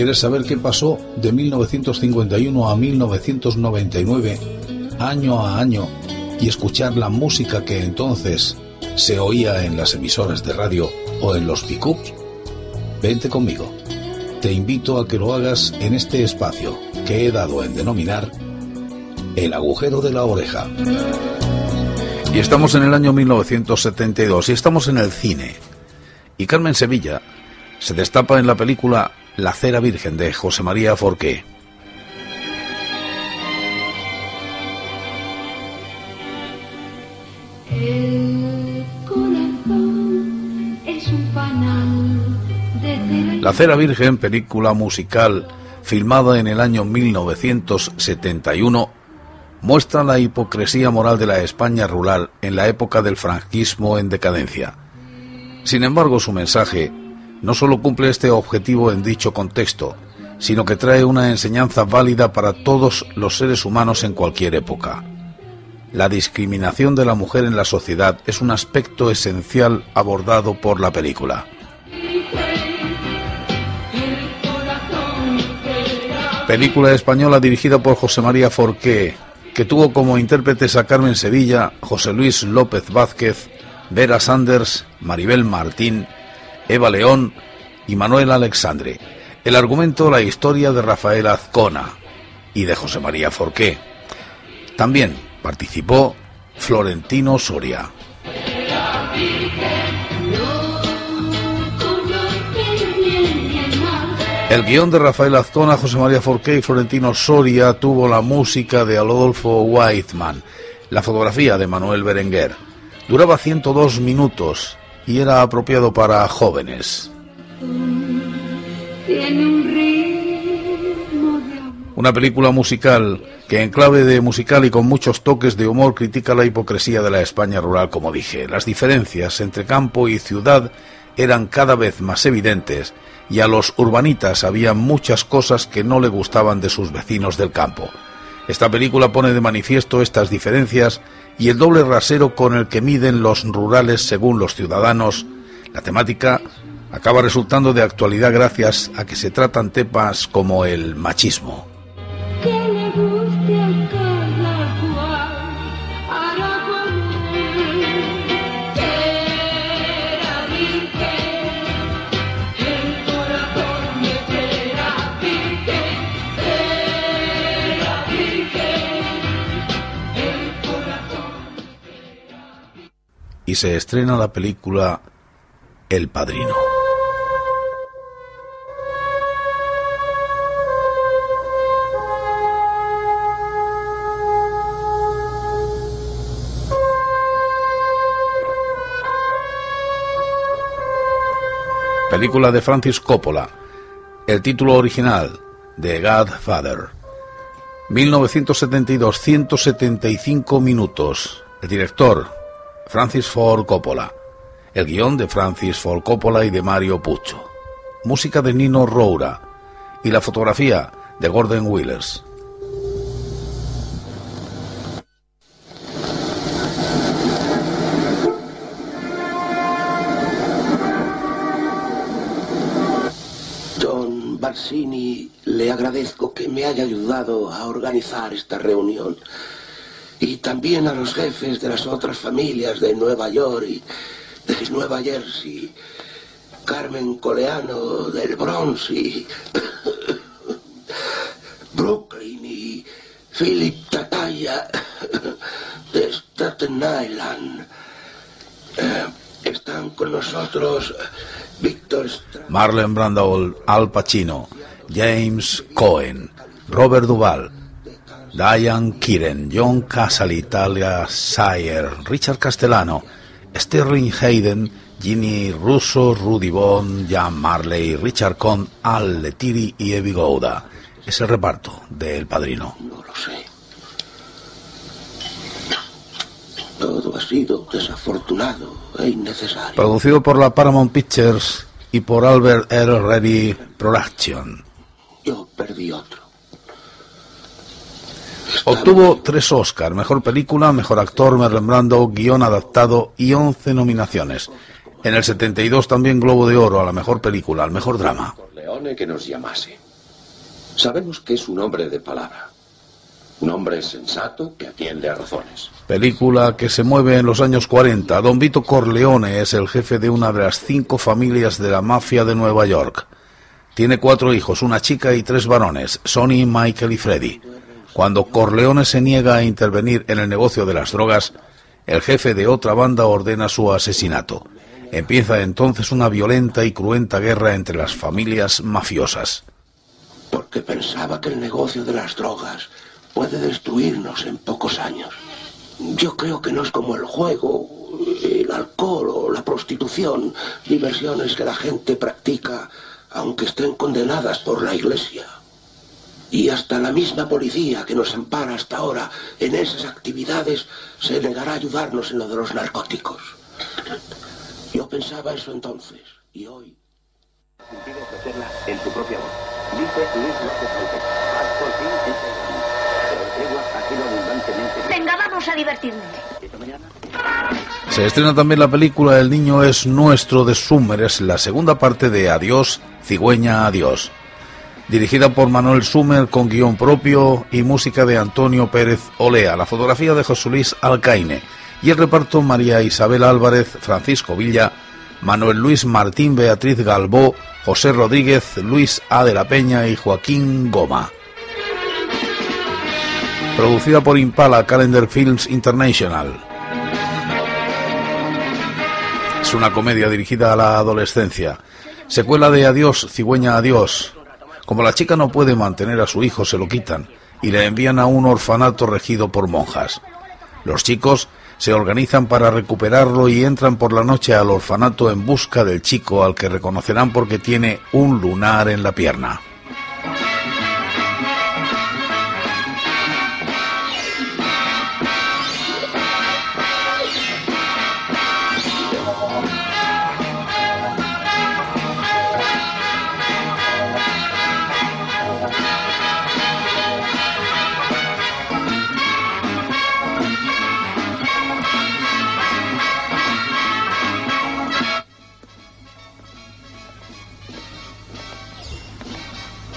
¿Quieres saber qué pasó de 1951 a 1999, año a año, y escuchar la música que entonces se oía en las emisoras de radio o en los pickups? Vente conmigo. Te invito a que lo hagas en este espacio que he dado en denominar el agujero de la oreja. Y estamos en el año 1972 y estamos en el cine. Y Carmen Sevilla se destapa en la película La cera virgen de José María Forqué. La cera virgen, película musical filmada en el año 1971, muestra la hipocresía moral de la España rural en la época del franquismo en decadencia. Sin embargo, su mensaje no solo cumple este objetivo en dicho contexto, sino que trae una enseñanza válida para todos los seres humanos en cualquier época. La discriminación de la mujer en la sociedad es un aspecto esencial abordado por la película. Película española dirigida por José María Forqué, que tuvo como intérpretes a Carmen Sevilla, José Luis López Vázquez, Vera Sanders, Maribel Martín, Eva León y Manuel Alexandre. El argumento, la historia de Rafael Azcona y de José María Forqué. También participó Florentino Soria. El guion de Rafael Azcona, José María Forqué y Florentino Soria tuvo la música de Adolfo Whiteman, la fotografía de Manuel Berenguer. Duraba 102 minutos y era apropiado para jóvenes. Una película musical que en clave de musical y con muchos toques de humor critica la hipocresía de la España rural, como dije. Las diferencias entre campo y ciudad eran cada vez más evidentes y a los urbanitas había muchas cosas que no le gustaban de sus vecinos del campo. Esta película pone de manifiesto estas diferencias y el doble rasero con el que miden los rurales según los ciudadanos. La temática acaba resultando de actualidad gracias a que se tratan temas como el machismo. Y se estrena la película El Padrino. Película de Francis Coppola. El título original, The Godfather. 1972, 175 minutos. El director, Francis Ford Coppola. El guion de Francis Ford Coppola y de Mario Puccio. Música de Nino Roura. Y la fotografía de Gordon Willers. John Barsini, le agradezco que me haya ayudado a organizar esta reunión y también a los jefes de las otras familias de Nueva York y de Nueva Jersey, Carmen Coleano del Bronx y Brooklyn y Philip Tataya de Staten Island. Eh, están con nosotros Víctor Marlon Brando, Al Pacino, James Cohen, Robert Duvall, Diane Kiren, John Casale, Talia Sayer, Richard Castellano, Sterling Hayden, Ginny Russo, Rudy Bond, Jan Marley, Richard Cohn, Al Letiri y Evie Gouda. Es el reparto de El Padrino. No lo sé. Todo ha sido desafortunado e innecesario. Producido por la Paramount Pictures y por Albert R. Ready Production. Yo perdí otro. Obtuvo tres Oscars, Mejor Película, Mejor Actor, Merlin Brando, Guión Adaptado y 11 nominaciones. En el 72 también Globo de Oro a la Mejor Película, al Mejor Drama. Corleone que nos llamase. Sabemos que es un hombre de palabra. Un hombre sensato que atiende a razones. Película que se mueve en los años 40. Don Vito Corleone es el jefe de una de las cinco familias de la mafia de Nueva York. Tiene cuatro hijos, una chica y tres varones, Sonny, Michael y Freddy. Cuando Corleone se niega a intervenir en el negocio de las drogas, el jefe de otra banda ordena su asesinato. Empieza entonces una violenta y cruenta guerra entre las familias mafiosas. Porque pensaba que el negocio de las drogas puede destruirnos en pocos años. Yo creo que no es como el juego, el alcohol o la prostitución, diversiones que la gente practica aunque estén condenadas por la Iglesia. Y hasta la misma policía que nos ampara hasta ahora en esas actividades se negará a ayudarnos en lo de los narcóticos. Yo pensaba eso entonces, y hoy... en tu propia voz. Dice Luis López Por fin Venga, vamos a divertirnos. Se estrena también la película El niño es nuestro de Summer, es la segunda parte de Adiós, cigüeña, adiós. Dirigida por Manuel Sumer con guion propio y música de Antonio Pérez Olea, la fotografía de José Luis Alcaine y el reparto María Isabel Álvarez, Francisco Villa, Manuel Luis Martín, Beatriz Galbó, José Rodríguez, Luis A. de la Peña y Joaquín Goma. Producida por Impala Calendar Films International. Es una comedia dirigida a la adolescencia. Secuela de Adiós, cigüeña adiós. Como la chica no puede mantener a su hijo, se lo quitan y le envían a un orfanato regido por monjas. Los chicos se organizan para recuperarlo y entran por la noche al orfanato en busca del chico al que reconocerán porque tiene un lunar en la pierna.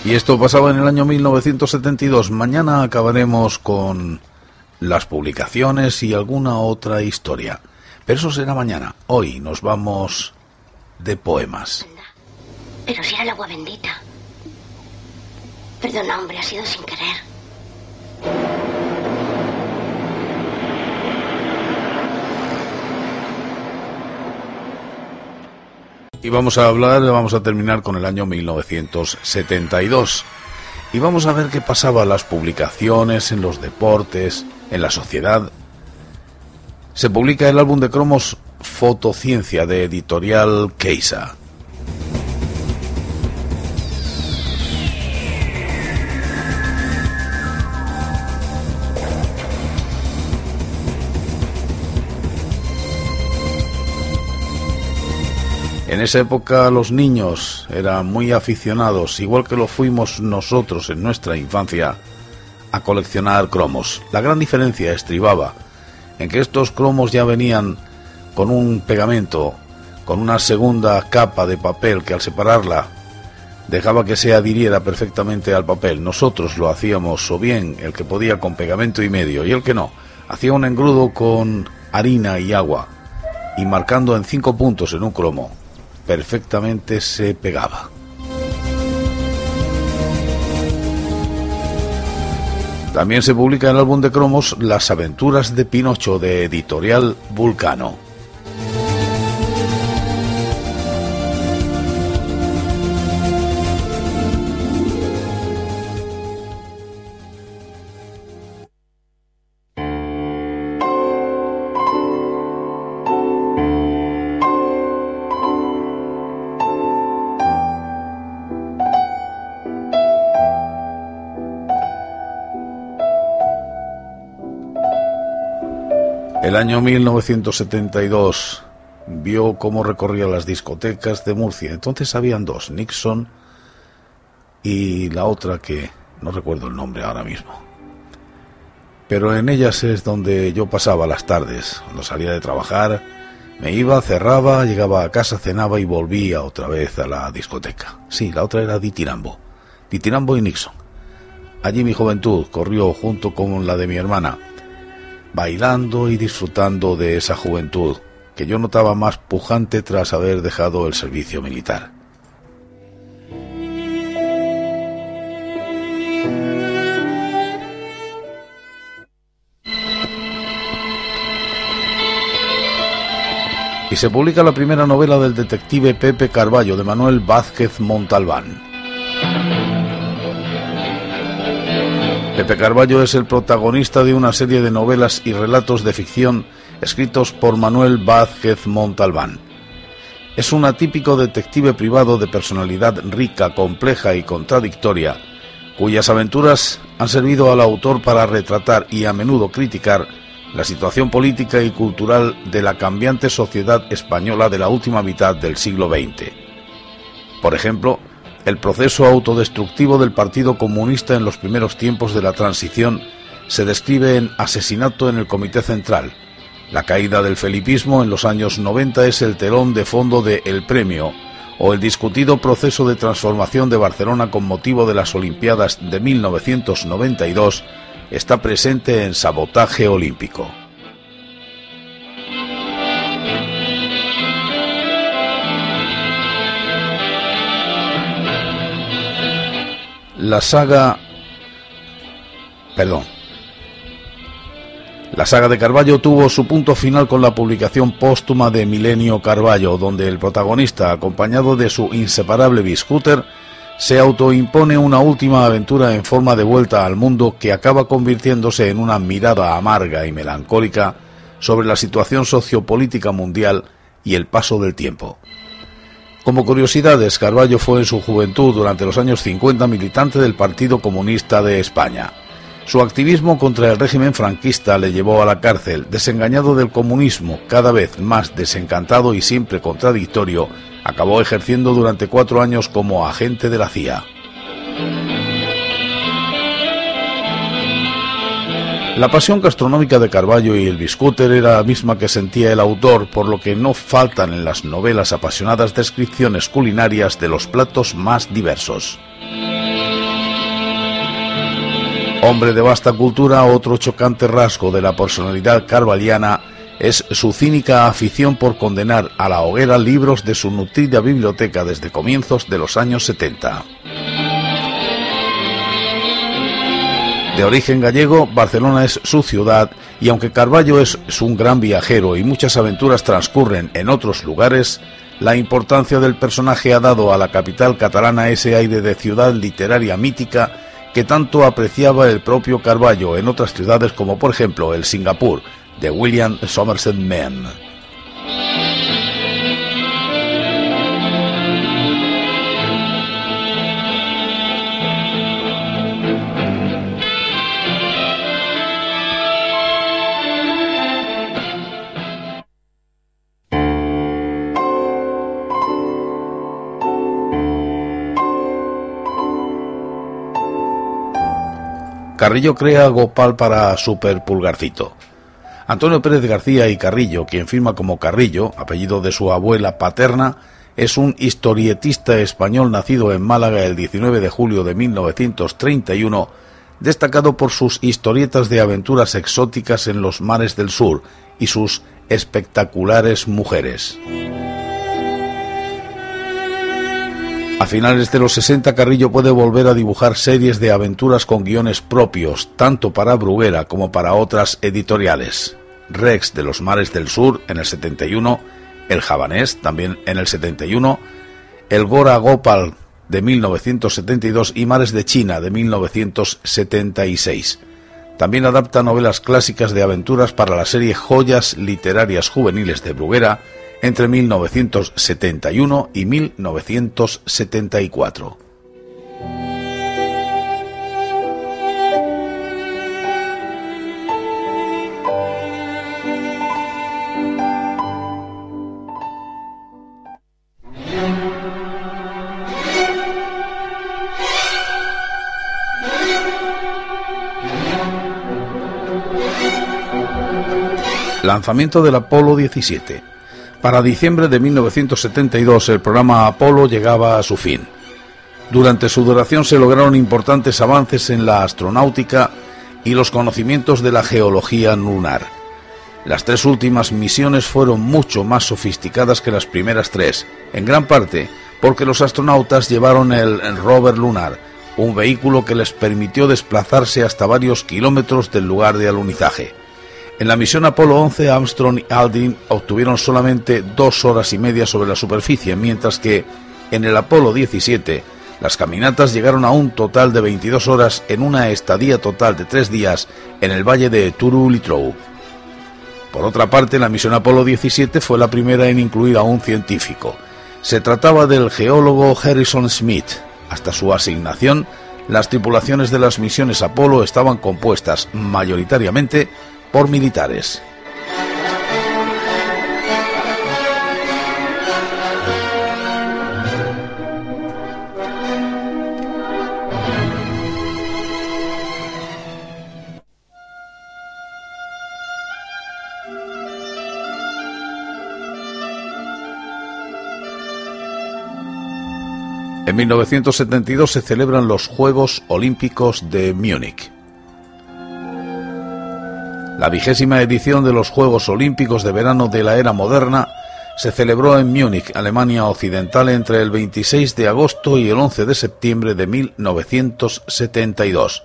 Y esto pasaba en el año 1972. Mañana acabaremos con las publicaciones y alguna otra historia. Pero eso será mañana. Hoy nos vamos de poemas. Pero si era el agua bendita. Perdona, hombre, ha sido sin querer. Y vamos a hablar, vamos a terminar con el año 1972. Y vamos a ver qué pasaba en las publicaciones, en los deportes, en la sociedad. Se publica el álbum de cromos Fotociencia de editorial Keisa. En esa época los niños eran muy aficionados, igual que lo fuimos nosotros en nuestra infancia, a coleccionar cromos. La gran diferencia estribaba en que estos cromos ya venían con un pegamento, con una segunda capa de papel que al separarla dejaba que se adhiriera perfectamente al papel. Nosotros lo hacíamos o bien el que podía con pegamento y medio y el que no. Hacía un engrudo con harina y agua y marcando en cinco puntos en un cromo perfectamente se pegaba. También se publica el álbum de cromos Las aventuras de Pinocho de editorial Vulcano. El año 1972 vio cómo recorría las discotecas de Murcia. Entonces habían dos, Nixon y la otra que no recuerdo el nombre ahora mismo. Pero en ellas es donde yo pasaba las tardes, cuando salía de trabajar, me iba, cerraba, llegaba a casa, cenaba y volvía otra vez a la discoteca. Sí, la otra era Ditirambo. Ditirambo y Nixon. Allí mi juventud corrió junto con la de mi hermana, bailando y disfrutando de esa juventud que yo notaba más pujante tras haber dejado el servicio militar. y se publica la primera novela del detective Pepe Carballo de Manuel Vázquez Montalbán. Pepe Carballo es el protagonista de una serie de novelas y relatos de ficción escritos por Manuel Vázquez Montalbán. Es un atípico detective privado de personalidad rica, compleja y contradictoria, cuyas aventuras han servido al autor para retratar y a menudo criticar la situación política y cultural de la cambiante sociedad española de la última mitad del siglo XX. Por ejemplo, el proceso autodestructivo del Partido Comunista en los primeros tiempos de la transición se describe en Asesinato en el Comité Central. La caída del felipismo en los años 90 es el telón de fondo de El Premio, o el discutido proceso de transformación de Barcelona con motivo de las Olimpiadas de 1992 está presente en Sabotaje Olímpico. La saga... Perdón. La saga de Carballo tuvo su punto final con la publicación póstuma de Milenio Carballo, donde el protagonista, acompañado de su inseparable biscooter, se autoimpone una última aventura en forma de vuelta al mundo que acaba convirtiéndose en una mirada amarga y melancólica sobre la situación sociopolítica mundial y el paso del tiempo. Como curiosidades, Carballo fue en su juventud durante los años 50 militante del Partido Comunista de España. Su activismo contra el régimen franquista le llevó a la cárcel, desengañado del comunismo, cada vez más desencantado y siempre contradictorio, acabó ejerciendo durante cuatro años como agente de la CIA. La pasión gastronómica de Carballo y el biscúter era la misma que sentía el autor, por lo que no faltan en las novelas apasionadas descripciones culinarias de los platos más diversos. Hombre de vasta cultura, otro chocante rasgo de la personalidad carvaliana es su cínica afición por condenar a la hoguera libros de su nutrida biblioteca desde comienzos de los años 70. De origen gallego, Barcelona es su ciudad y aunque Carballo es, un gran viajero y muchas aventuras transcurren en otros lugares, la importancia del personaje ha dado a la capital catalana ese aire de ciudad literaria mítica que tanto apreciaba el propio Carballo en otras ciudades como por ejemplo el Singapur, de William Somerset Maugham. Carrillo crea Gopal para Super Pulgarcito. Antonio Pérez García y Carrillo, quien firma como Carrillo, apellido de su abuela paterna, es un historietista español nacido en Málaga el 19 de julio de 1931, destacado por sus historietas de aventuras exóticas en los mares del sur y sus espectaculares mujeres. A finales de los 60 Carrillo puede volver a dibujar series de aventuras con guiones propios, tanto para Bruguera como para otras editoriales. Rex de los Mares del Sur en el 71, El Javanés también en el 71, El Gora Gopal de 1972 y Mares de China de 1976. También adapta novelas clásicas de aventuras para la serie Joyas Literarias Juveniles de Bruguera, entre 1971 y 1974. Lanzamiento del Apolo 17. Para diciembre de 1972 el programa Apolo llegaba a su fin. Durante su duración se lograron importantes avances en la astronáutica y los conocimientos de la geología lunar. Las tres últimas misiones fueron mucho más sofisticadas que las primeras tres, en gran parte porque los astronautas llevaron el rover lunar, un vehículo que les permitió desplazarse hasta varios kilómetros del lugar de alunizaje. En la misión Apolo 11, Armstrong y Aldrin obtuvieron solamente dos horas y media sobre la superficie, mientras que en el Apolo 17 las caminatas llegaron a un total de 22 horas en una estadía total de tres días en el valle de Turu-Litrou. Por otra parte, la misión Apolo 17 fue la primera en incluir a un científico. Se trataba del geólogo Harrison Smith. Hasta su asignación, las tripulaciones de las misiones Apolo estaban compuestas mayoritariamente por militares. En 1972 se celebran los Juegos Olímpicos de Múnich. La vigésima edición de los Juegos Olímpicos de Verano de la Era Moderna se celebró en Múnich, Alemania Occidental, entre el 26 de agosto y el 11 de septiembre de 1972.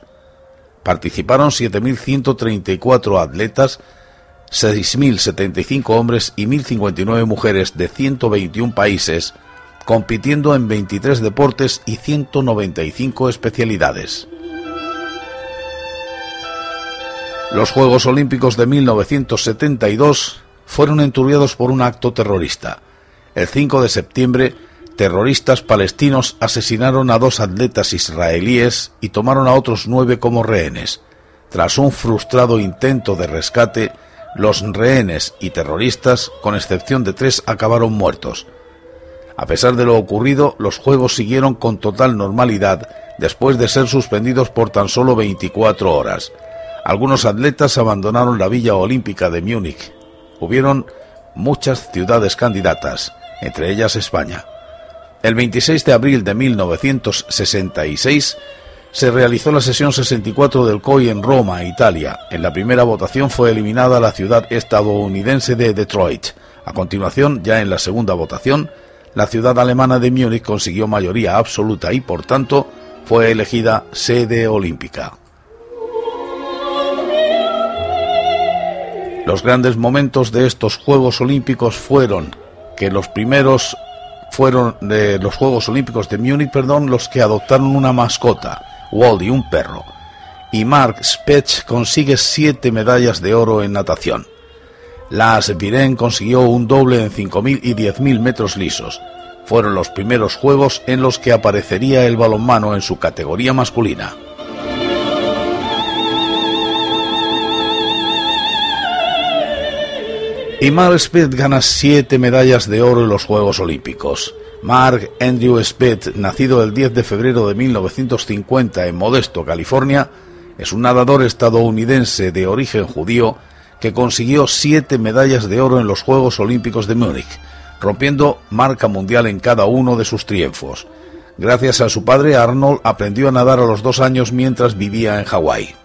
Participaron 7.134 atletas, 6.075 hombres y 1.059 mujeres de 121 países, compitiendo en 23 deportes y 195 especialidades. Los Juegos Olímpicos de 1972 fueron enturbiados por un acto terrorista. El 5 de septiembre, terroristas palestinos asesinaron a dos atletas israelíes y tomaron a otros nueve como rehenes. Tras un frustrado intento de rescate, los rehenes y terroristas, con excepción de tres, acabaron muertos. A pesar de lo ocurrido, los Juegos siguieron con total normalidad después de ser suspendidos por tan solo 24 horas. Algunos atletas abandonaron la Villa Olímpica de Múnich. Hubieron muchas ciudades candidatas, entre ellas España. El 26 de abril de 1966 se realizó la sesión 64 del COI en Roma, Italia. En la primera votación fue eliminada la ciudad estadounidense de Detroit. A continuación, ya en la segunda votación, la ciudad alemana de Múnich consiguió mayoría absoluta y por tanto fue elegida sede olímpica. Los grandes momentos de estos Juegos Olímpicos fueron que los primeros fueron de los Juegos Olímpicos de Múnich, perdón, los que adoptaron una mascota, Wally, un perro, y Mark Spetz consigue siete medallas de oro en natación. Las Viren consiguió un doble en 5.000 y 10.000 metros lisos. Fueron los primeros juegos en los que aparecería el balonmano en su categoría masculina. Y Mark Speth gana siete medallas de oro en los Juegos Olímpicos. Mark Andrew Speth, nacido el 10 de febrero de 1950 en Modesto, California, es un nadador estadounidense de origen judío que consiguió siete medallas de oro en los Juegos Olímpicos de Múnich, rompiendo marca mundial en cada uno de sus triunfos. Gracias a su padre, Arnold aprendió a nadar a los dos años mientras vivía en Hawái.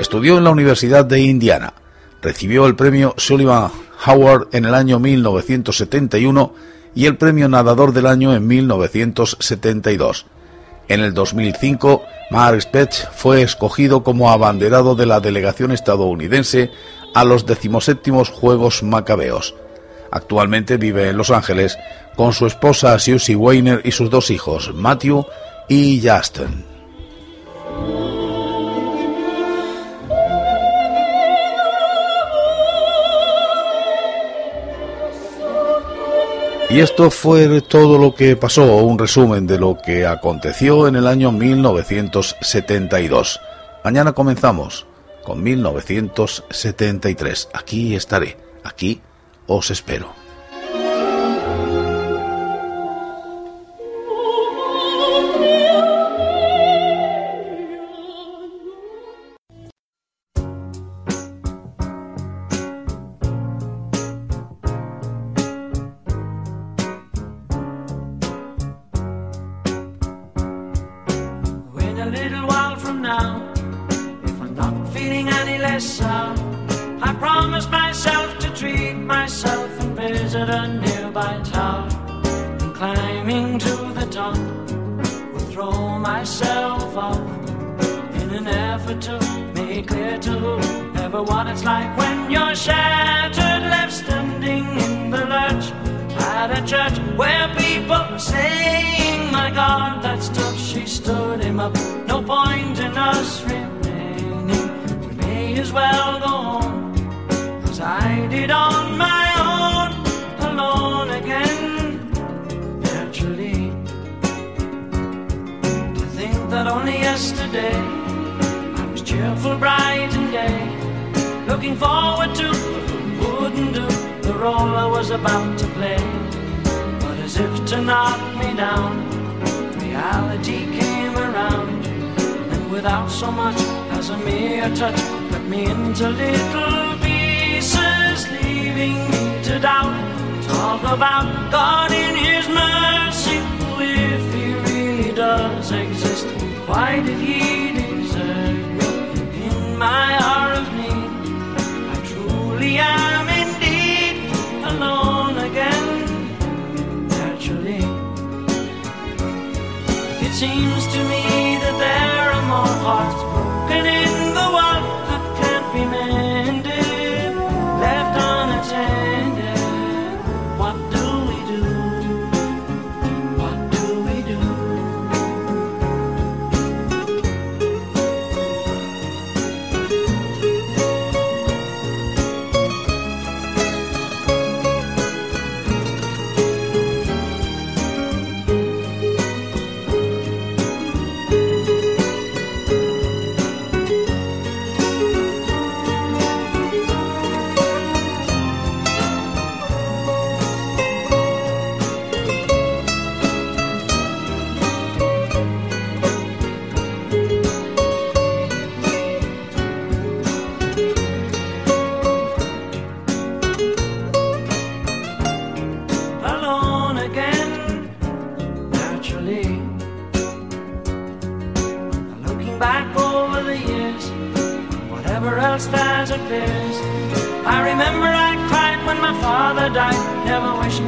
Estudió en la Universidad de Indiana. Recibió el premio Sullivan Howard en el año 1971 y el premio Nadador del Año en 1972. En el 2005 Mark Spetz fue escogido como abanderado de la delegación estadounidense a los decimoséptimos Juegos Macabeos. Actualmente vive en Los Ángeles con su esposa Susie Weiner y sus dos hijos, Matthew y Justin. Y esto fue todo lo que pasó, un resumen de lo que aconteció en el año 1972. Mañana comenzamos con 1973. Aquí estaré, aquí os espero. I on my own, alone again. Naturally. To think that only yesterday I was cheerful, bright and gay. Looking forward to wouldn't do the role I was about to play. But as if to knock me down, reality came around. And without so much as a mere touch, cut me into little me to doubt. Talk about God in His mercy, if He really does exist. Why did He desert me in my hour of need? I truly am indeed alone again. Naturally, it seems to me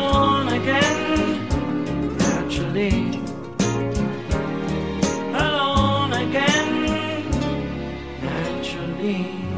alone again, naturally. Alone again, naturally.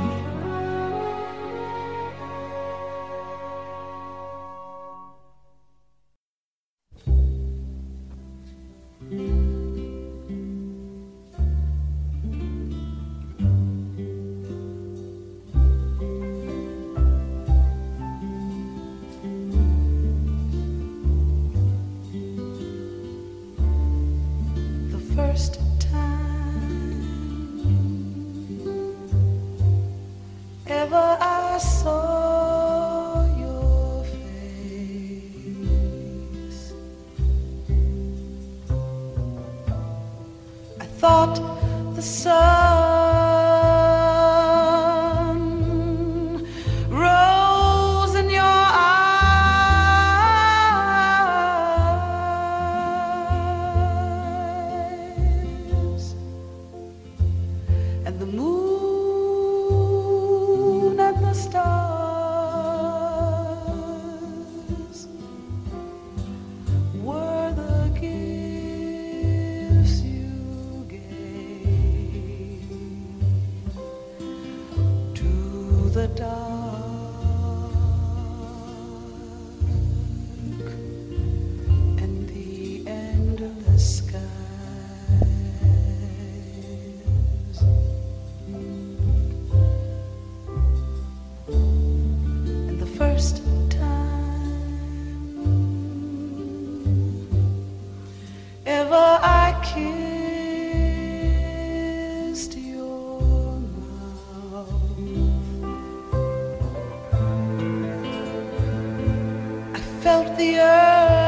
Felt the earth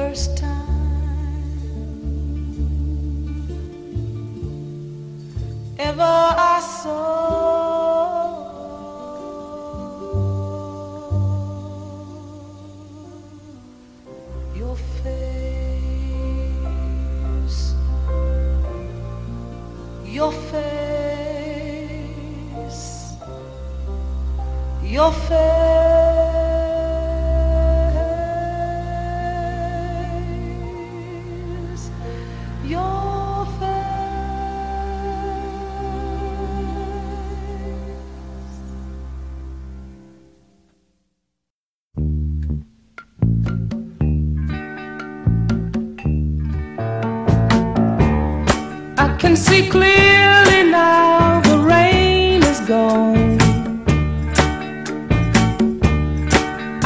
first time. Ever I saw see clearly now the rain is gone.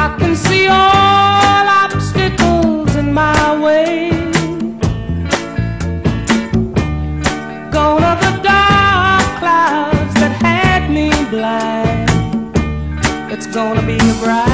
I can see all obstacles in my way. Gone are the dark clouds that had me blind. It's gonna be a bright,